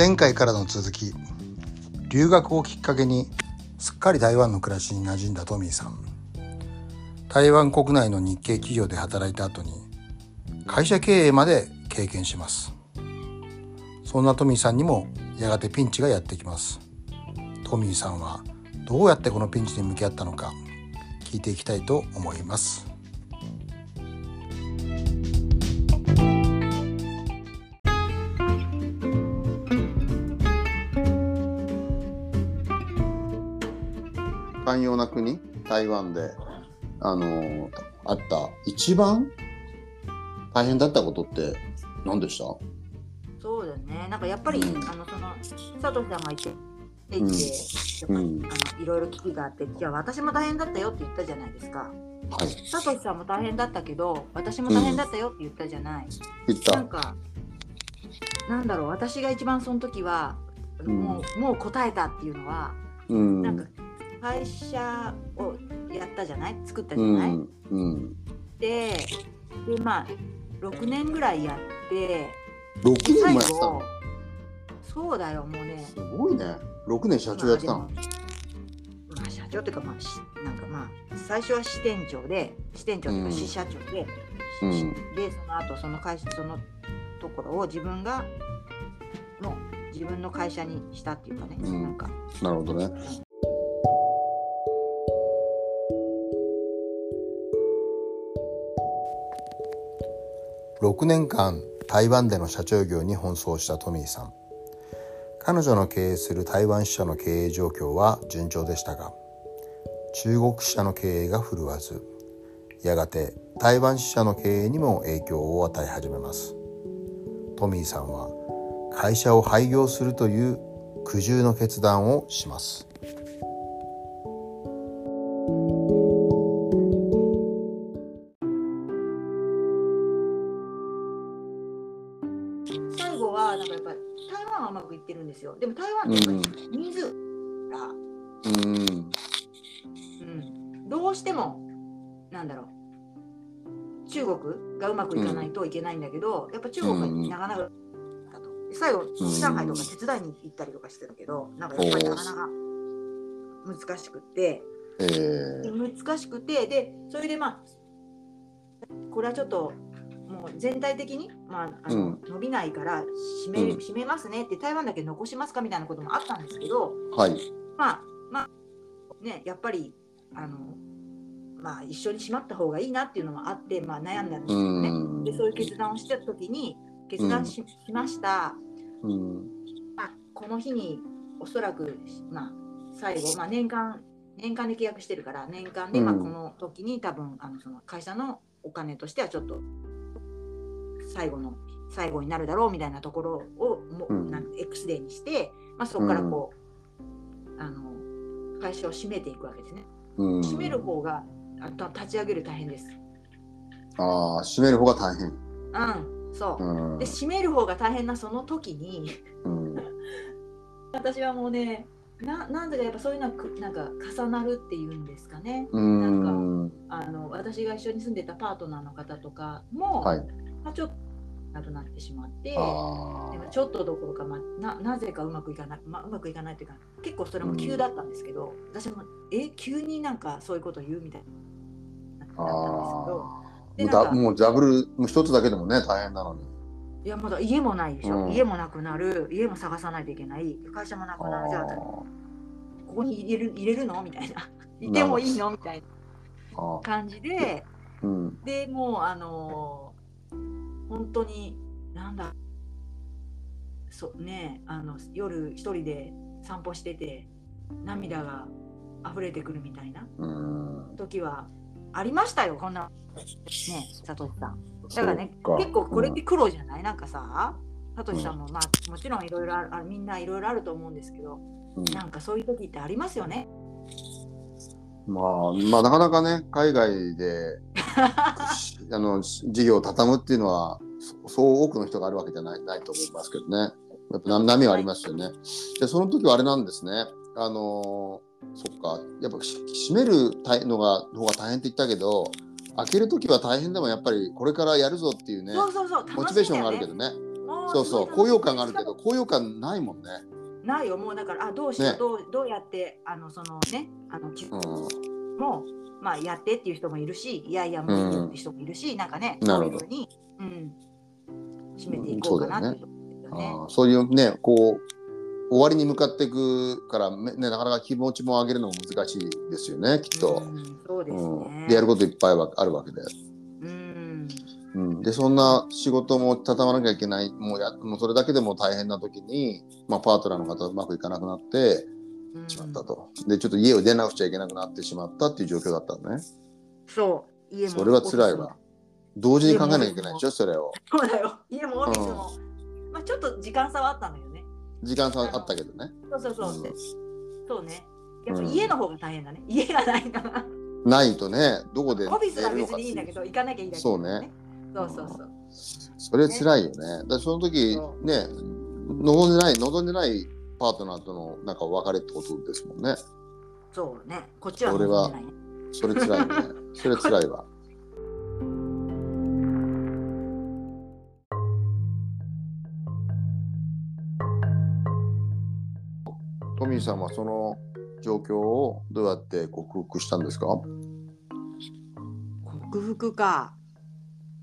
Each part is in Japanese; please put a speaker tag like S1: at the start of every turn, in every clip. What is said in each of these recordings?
S1: 前回からの続き留学をきっかけにすっかり台湾の暮らしに馴染んだトミーさん。台湾国内の日系企業で働いた後に会社経営まで経験します。そんなトミーさんにもやがてピンチがやってきます。トミーさんはどうやってこのピンチに向き合ったのか聞いていきたいと思います。
S2: 寛容な国台湾であのあった一番大変だったことって何でした？
S3: そうだね。なんかやっぱり、
S2: うん
S3: あのその佐藤さんがいて。いて、
S2: うん
S3: やっぱ
S2: うん
S3: あのいろいろ危機があって、じゃあ私も大変だったよって言ったじゃないですか。
S2: はい
S3: 佐藤さんも大変だったけど、私も大変だったよって言ったじゃない。
S2: 言った
S3: なんか、なんだろう、私が一番その時は、
S2: うん
S3: もうもう答えたっていうのは、
S2: うん
S3: なんか会社をやったじゃない？作ったじ
S2: う
S3: ゃない、
S2: んうん。
S3: ででまあ6年ぐらいやって
S2: 6年
S3: 最
S2: もやってた
S3: そうだよもうね。
S2: すごいね。6年社長やってたの？
S3: まあ社長っていうか、まあ、しなんかまあ最初は支店長で支店長っていう
S2: うん。
S3: か支社長で、
S2: うん。
S3: しでその後その会社そのところを自分がの自分の会社にしたっていうかね、
S2: うん。
S3: なんか。
S2: なるほどね
S1: 6年間台湾での社長業に奔走したトミーさん。彼女の経営する台湾支社の経営状況は順調でしたが中国支社の経営が振るわずやがて台湾支社の経営にも影響を与え始めます。トミーさんは会社を廃業するという苦渋の決断をします。
S3: んだけど、やっぱ中国がなかなかだと最後
S2: うん
S3: 上海とか手伝いに行ったりとかしてたけどなんかやっぱりなかなか難しくって。
S2: えー。
S3: 難しくてでそれでまあこれはちょっともう全体的に、まあ、あの
S2: うん。
S3: 伸びないから閉め,、
S2: うん。
S3: 閉めますねって台湾だけ残しますかみたいなこともあったんですけど
S2: はい。
S3: まあまあねやっぱりあのまあ一緒に閉まった方がいいなっていうのもあって、まあ、悩んだんです
S2: う
S3: よね。
S2: ん。
S3: でそういう決断をしてた時に決断し,、しました、
S2: うん。
S3: まあ、この日におそらく、まあ、最後、まあ、年間年間で契約してるから年間で、まあ、
S2: うん
S3: この時に多分あのその会社のお金としてはちょっと最後の最後になるだろうみたいなところをも、
S2: うん。
S3: なんか X デーにして、まあ、そこからこう、あの会社を閉めていくわけですね。
S2: うん。
S3: 閉める方があと立ち上げる大変です。
S2: ああ閉める方が大変。
S3: うん、そう。
S2: うん。
S3: で閉める方が大変なその時に
S2: うん。
S3: 私はもうねななんでかやっぱそういうのはくなんか重なるっていうんですかね。
S2: うん。
S3: あの私が一緒に住んでたパートナーの方とかも、
S2: はい。
S3: まあ、ちょっとなくなってしまって
S2: あ
S3: でもちょっとどころか、まあ、ななぜかうまくいかない、まあ、うまくいかないというか結構それも急だったんですけど、私もえ急になんかそういうこと言うみたいなったんですけど
S2: もうだもうジャブルもう一つだけでもね大変なのに。
S3: いやまだ家もないでしょ、
S2: うん。
S3: 家もなくなる。家も探さないといけない。会社もなくなる。じゃあここに入れる入れるの？みたいな。いてもいいの？みたいな。感じで、
S2: うん。
S3: でもう、あのー本当に、なんだ、そうね、あの夜一人で散歩してて、涙が溢れてくるみたいな
S2: うん。
S3: 時はありましたよ、こんな、ね、佐藤さん。だからね、結構これって苦労じゃない、なんかさ、佐藤さんも、まあ、もちろんいろいろあるあみんないろいろあると思うんですけど、
S2: うん。
S3: なんかそういう時ってありますよね？
S2: まあ、まあなかなかね海外で あの事業を畳むっていうのはそそう多くの人があるわけじゃないないと思いますけどね。やっぱ波波はありますよね。でその時はあれなんですね。あのそっか。やっぱし閉めるたのが方が大変って言ったけど開ける時は大変でもやっぱりこれからやるぞっていうね
S3: そうそうそう、
S2: モチベーションがあるけど
S3: ね。
S2: そうそう。高揚感があるけど高揚感ないもんね。
S3: ないよ。もうだからあどうしよう、
S2: ね。
S3: どうどうやってあのそのねあのき
S2: うん。
S3: もまあやってっていう人もいるしいやいやもういいよって人もいるし、なんかね
S2: なるほど。
S3: に、うん、締めていこうかなっていうところですよね。
S2: あーそういうねこう終わりに向かっていくから、ね、なかなか気持ちも上げるのも難しいですよねきっと。
S3: うん、そうです
S2: でやることいっぱいはあるわけで。
S3: うん、
S2: うん、でそんな仕事も畳まなきゃいけないもうやもうそれだけでも大変な時に、まあ、パートナーの方とうまくいかなくなって
S3: うん。
S2: しまったと、でちょっと家を出なくちゃいけなくなってしまったっていう状況だったのね。
S3: そう。家も
S2: それは辛いわ。同時に考えなきゃいけないでしょそれを。
S3: そうだよ。家もオフィスも、まあちょっと時間差はあったんだよ。ね。
S2: 時間差あったけどね
S3: そうそうそう、
S2: うん
S3: そうね。やっぱ
S2: うん
S3: 家の方が大変だね。家がないから。
S2: ないとねどこで
S3: オフィスは別にいいんだけど、行かなきゃいいだけ
S2: そうね。
S3: そうそうそう。
S2: それ辛いよねだその時
S3: そ
S2: ね望んでない望んでないパートナーとのなんかお別れってことですもんね
S3: そうね。こっちは
S2: それは
S3: 望んでないね
S2: それ辛いよねそれ辛いわトミーさんはその状況をどうやって克服したんですか？
S3: 克服か。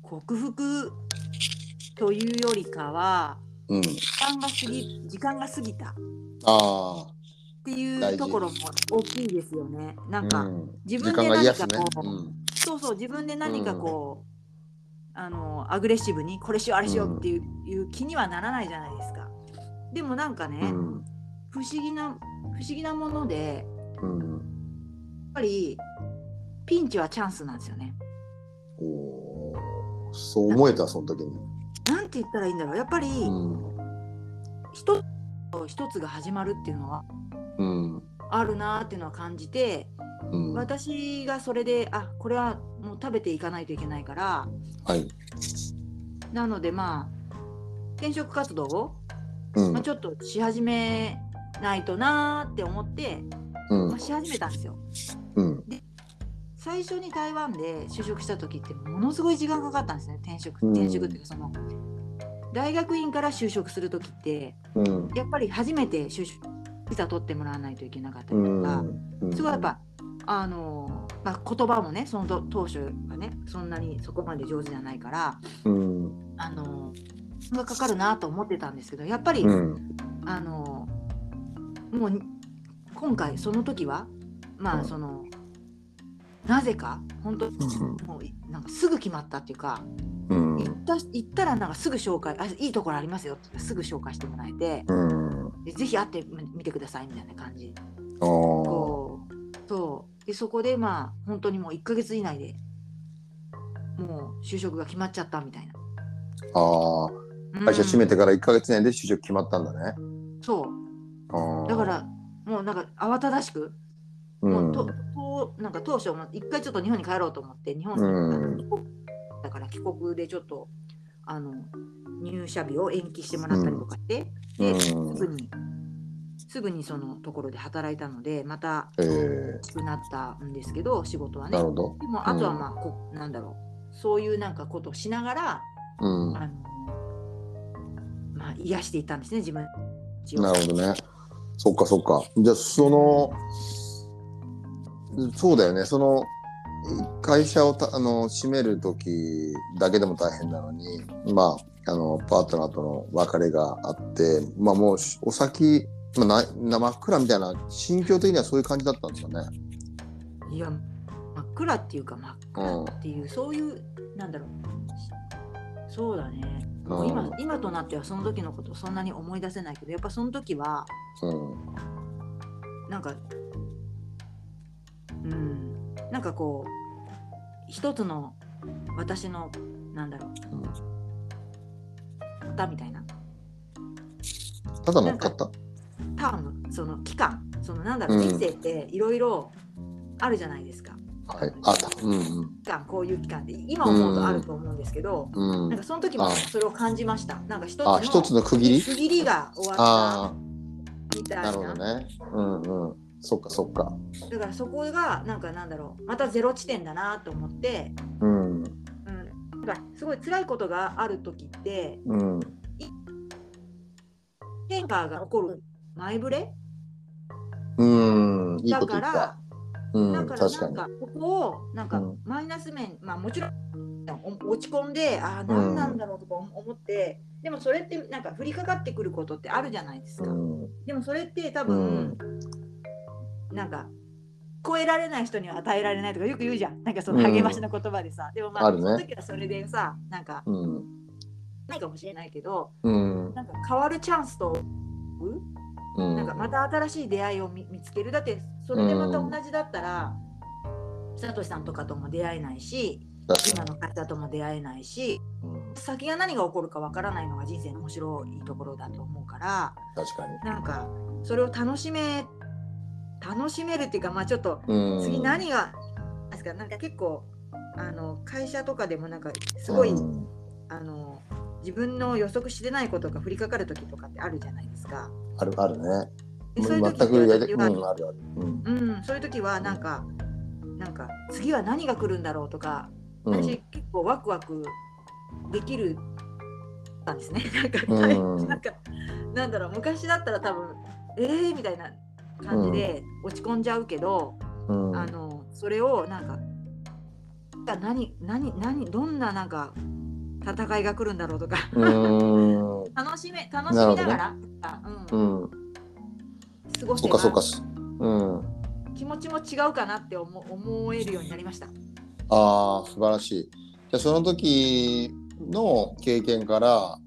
S3: 克服というよりかは、
S2: うん。
S3: 時間が過ぎ時間が過ぎた。っ
S2: あ。
S3: ていうところも大きいですよね。な
S2: あ、
S3: んか、
S2: うん、
S3: 自分で何かこう、
S2: うん。
S3: そうそう自分で何かこう、あのアグレッシブにこれしようあれしようっていう,、いう気にはならないじゃないですか。でもなんかね、
S2: うん
S3: 不思議な不思議なものでやっ
S2: うん
S3: ぱりピンチはチャンスなんですよね。
S2: おーそう思えたその時に、
S3: なんて言ったらいいんだろう。やっぱり
S2: うん。
S3: 一つ一つが始まるっていうのは
S2: うん。
S3: あるなっていうのは感じて
S2: うん、はい
S3: 私がそれであこれはもう食べていかないといけないからなのでまあ転職活動を、
S2: うん。
S3: まあ、ちょっとし始めないとなーって思って、
S2: うん。
S3: まあ、し始めたんですよ。
S2: うん。
S3: 最初に台湾で就職した時ってものすごい時間かかったんですね転職
S2: うん。
S3: 転職っていうかその大学院から就職する時って
S2: うん。
S3: やっぱり初めて就職ビザ取ってもらわないといけなかったり
S2: う
S3: とか、
S2: ん。
S3: すごいやっぱあの、まあ、言葉もねそのと当初はねそんなにそこまで上手じゃないから
S2: うん。
S3: あのがかかるなと思ってたんですけどやっぱり、
S2: うん。
S3: あのもうに今回その時はま
S2: うん。
S3: あその、なぜか本当もういなんかすぐ決まったっていうか、
S2: うん。
S3: 行った行ったらなんかすぐ紹介あいいところありますよってすぐ紹介してもらえて
S2: うん。
S3: でぜひ会ってみてくださいみたいな感じ。こうそう。でそこでまあ本当にもう1ヶ月以内でもう就職が決まっちゃったみたいな。
S2: あー。
S3: うん。
S2: 会社閉めてから1か月内で就職決まったんだね。
S3: そうだからもうなんか慌ただしく
S2: うん。
S3: もうととなんか当初も一回ちょっと日本に帰ろうと思って日本
S2: うん。
S3: に帰国だから帰国でちょっとあの入社日を延期してもらったりとかして、で
S2: うん。
S3: すぐにすぐにそのところで働いたのでまた
S2: えー。
S3: きつくなったんですけど仕事はね。でもあとはまあ、こなんだろう。そういうなんかことをしながら
S2: うん。
S3: あのまあ癒していったんですね自分を。
S2: なるほどね。そっかそっか。じゃあそのそうだよね。その会社をたあの閉める時だけでも大変なのに、まああのパートナーとの別れがあって、まあもうお先まあなな真っ暗みたいな心境的にはそういう感じだったんですかね。
S3: いや真っ暗っていうか真っ暗っていう、そういうなんだろうそうだねもう今
S2: うん。
S3: 今となってはその時のことそんなに思い出せないけどやっぱその時は
S2: うん。
S3: なんかうん。なんかこう一つの私のなんだろう。型みたいな。
S2: ただ乗っかった。
S3: ターム。その期間。そのなんだろう、
S2: うん。
S3: 人生っていろいろあるじゃないですか
S2: はい。あった。うんうん
S3: 期間こういう期間で今思うとあると思うんですけど、
S2: うん。
S3: なんかその時も
S2: あ
S3: それを感じましたなんか一つの
S2: あ一つの区切り？
S3: 区切りが終わっ
S2: あ
S3: たみたい
S2: あ
S3: な
S2: なるほどね。うんうん。そっかそっか。
S3: だからそこがなんかなんだろうまたゼロ地点だなと思って、
S2: うん
S3: うん、だからすごい辛いことがある時って
S2: うん
S3: 変化が起こる前触れ？
S2: うん、いいこと言っ
S3: だから
S2: た。うん、
S3: だから。なんかここをなんか
S2: うん。
S3: マイナス面、まあもちろんお落ち込んでああ何なんだろうとか思って、でもそれってなんか降りかかってくることってあるじゃないですか、
S2: うん、
S3: でもそれって多分、なんか超えられない人には与えられないとかよく言うじゃん。なんかその励ましの言葉でさ、でもまあ
S2: あるね。
S3: その時はそれでさなんか
S2: うん、
S3: ないかもしれないけど
S2: うん、
S3: なんか変わるチャンスと
S2: うん。
S3: なんかまた新しい出会いを見見つける。だってそれでまた同じだったら、サトシさんとかとも出会えないし今の方とも出会えないし先が何が起こるかわからないのが人生の面白いところだと思うから
S2: 確かに。
S3: なんかそれを楽しめ楽しめるっていうかまあちょっと
S2: うん、
S3: 次何がですかなんか結構あの会社とかでもなんかすごい、
S2: うん。
S3: あの自分の予測してないことが降りかかる時とかってあるじゃないですか。
S2: ある、あるね。
S3: でそういう
S2: 全
S3: 時は
S2: うん、あるある。うん、
S3: うん、そういう時はなんか、なんか次は何が来るんだろうとか、
S2: うん、
S3: 私結構ワクワクできるなんですね。なんか、
S2: うん
S3: なんかなんだろう昔だったら多分えーみたいな感じで落ち込んじゃうけど、
S2: うん、
S3: あのそれをなんか何何何どんななんか戦いが来るんだろうとか
S2: うん、
S3: 楽しめ楽しみながら、う、
S2: うんん、
S3: 過ごせ
S2: そっかそっか
S3: ば。
S2: うん。
S3: 気持ちも違うかなって思思えるようになりました。
S2: ああ、素晴らしい。じゃあその時の経験から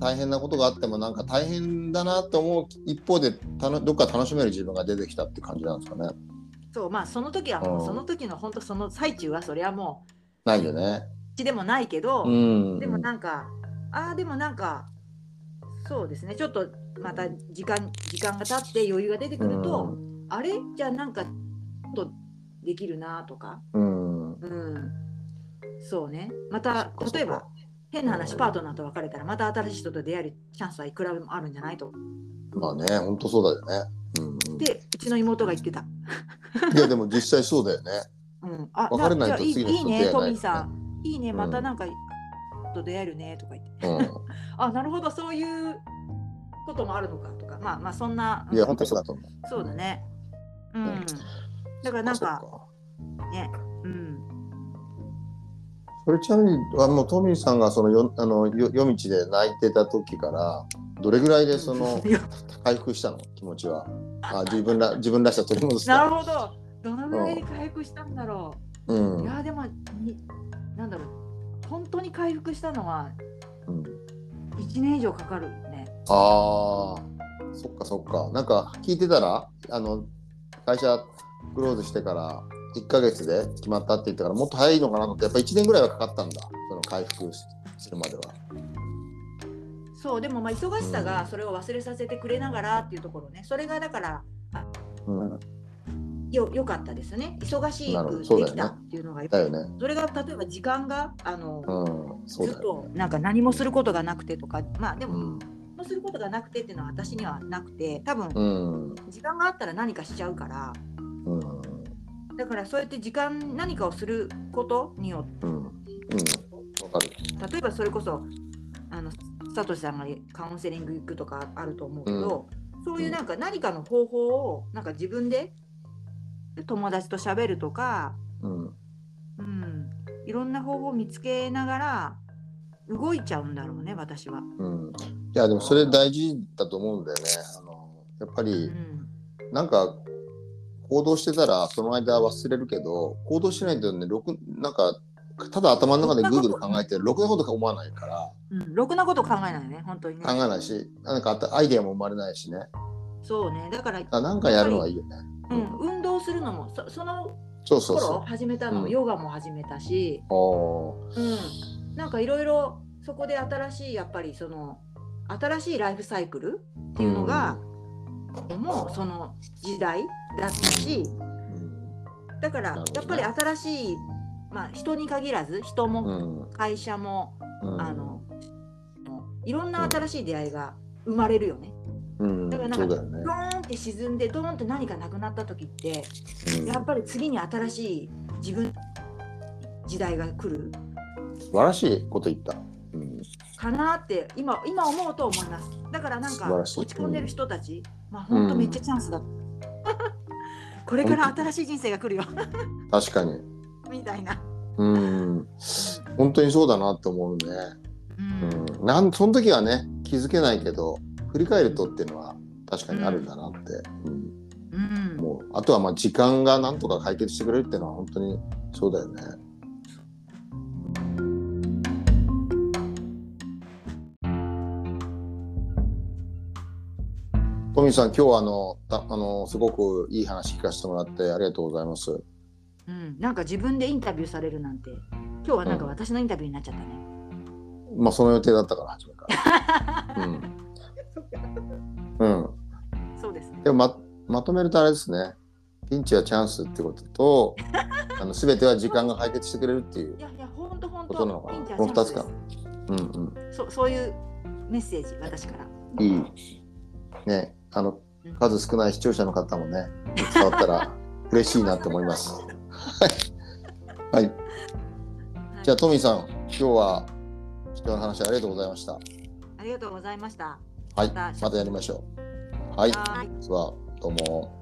S2: 大変なことがあってもなんか大変だなと思う一方でたのどっか楽しめる自分が出てきたって感じなんですかね。
S3: そうまあその時はも
S2: う
S3: うんその時の本当その最中はそれはも
S2: ないよね。
S3: でもないけど、
S2: うん。
S3: でもなんかああでもなんかそうですねちょっとまた時間時間が経って余裕が出てくると、あれ？じゃあなんかちょっとできるなとか、
S2: うん。
S3: うん、そうねまた例えば変な話パートナーと別れたらまた新しい人と出会えるチャンスはいくらでもあるんじゃないと
S2: まあね、本当そうだよね。うん、
S3: でうちの妹が言ってた。
S2: いやでも実際そうだよね。
S3: うん、あ
S2: 別れないと次の
S3: いいいいね、
S2: 人出会えない
S3: トミーさん。いいね、
S2: うん
S3: またなんか、と出会えるねとか言って。
S2: う
S3: あ、なるほど、そういうこともあるのかとか。まあまあ、そんな。
S2: ん。いや本当そうだと思う。
S3: そうだね。うん。
S2: うん
S3: だからなんか、ね、うん。
S2: それちなみにあのトミーさんがそのよあのよ夜道で泣いてた時からどれぐらいでその回復したの？気持ちは。あ自分ら 自分らしさ取り戻した。
S3: なるほど。どのぐらいで回復したんだろ
S2: う
S3: う。
S2: ん
S3: い。や、でも、になんだろう。本当に回復したのは
S2: うん
S3: 1年以上かかるね。
S2: ああ、そっかそっか。なんか聞いてたら、あの、会社クローズしてから1ヶ月で決まったって言ったから、もっと早いのかなと思って、やっぱ1年ぐらいはかかったんだ。その回復するまでは。
S3: そう、でもまあ忙しさがそれを忘れさせてくれながらっていうところね。それがだから、
S2: うん。
S3: よ良かったですね。忙しくできたっていうのが、
S2: だよね。
S3: それが例えば時間があの、
S2: うん。そう
S3: ずっ。となんか何もすることがなくてとか、まあでも、
S2: うん。
S3: することがなくてっていうのは私にはなくて、多分
S2: うん。
S3: 時間があったら何かしちゃうから、
S2: うん。
S3: だからそうやって時間何かをすることによって、
S2: うん。
S3: 例えばそれこそあのサトシさんがカウンセリング行くとかあると思うけど、そういうなんか何かの方法をなんか自分で友達と喋るとか、
S2: うん。
S3: うん、いろんな方法を見つけながら動いちゃうんだろうね私は。
S2: うん。いや、でもそれ大事だと思うんだよね。あの、やっぱ
S3: う
S2: り、
S3: ん、
S2: なんか行動してたらその間忘れるけど行動しないとねろくなんかただ頭の中でグーグル考えてろくなことか思わないから
S3: うん、ろくなこと考えないね本当にね
S2: 考。えないしなんかアイデアも生まれないしね
S3: そうねだから、
S2: あなんかやるのはいいよね。
S3: うん、運動するのもそその頃
S2: そ
S3: 始めたの、
S2: うん。
S3: ヨガも始めたし、
S2: う。
S3: ん、なんかいろいろそこで新しいやっぱりその新しいライフサイクルっていうのが、もうその時代だったしだからやっぱり新しい、まあ、人に限らず人
S2: う
S3: も
S2: ん。
S3: 会社も、
S2: うん。
S3: あのいろんな新しい出会いが生まれるよね。
S2: うん
S3: だからなんかド。ーンって沈んでドーンって何かなくなった時って
S2: うん
S3: やっぱり次に新しい自分時代が来る。
S2: 素晴らしいこと言った。うん
S3: かなって今今思うと思います。だからなんか落ち込んでる人たち、まあ本当めっちゃチャンスだ。これから新しい人生が来るよ
S2: 確かに。
S3: みたいな。
S2: うん。本当にそうだなって思うね。
S3: うん
S2: うん。なんその時はね気づけないけど振り返るとっていうのは確かにあるんだなって。うん
S3: うん
S2: もうあとはまあ時間がなんとか解決してくれるっていうのは本当にそうだよね。トミーさん今日はあのたあのすごくいい話聞かせてもらってありがとうございます。
S3: うん、なんか自分でインタビューされるなんて今日はなんか私のインタビューになっちゃったね。
S2: まあその予定だったから初めから。うん。うん。
S3: そうですね。
S2: でもままとめるとあれですね。ピンチはチャンスってことと、あの全ては時間が解決してくれるっていう
S3: い。やいや本当本
S2: ことなのかなこの二つかうんうん。
S3: そそういうメッセージ私から。
S2: いい。ね、あの
S3: うん
S2: 数少ない視聴者の方もね、伝わったら 嬉しいなと思います。はい。はい。じゃあトミーさん、今日は貴重な話ありがとうございました。
S3: ありがとうございました。
S2: はい。またやりましょう。はい。
S3: はい
S2: ではどうも。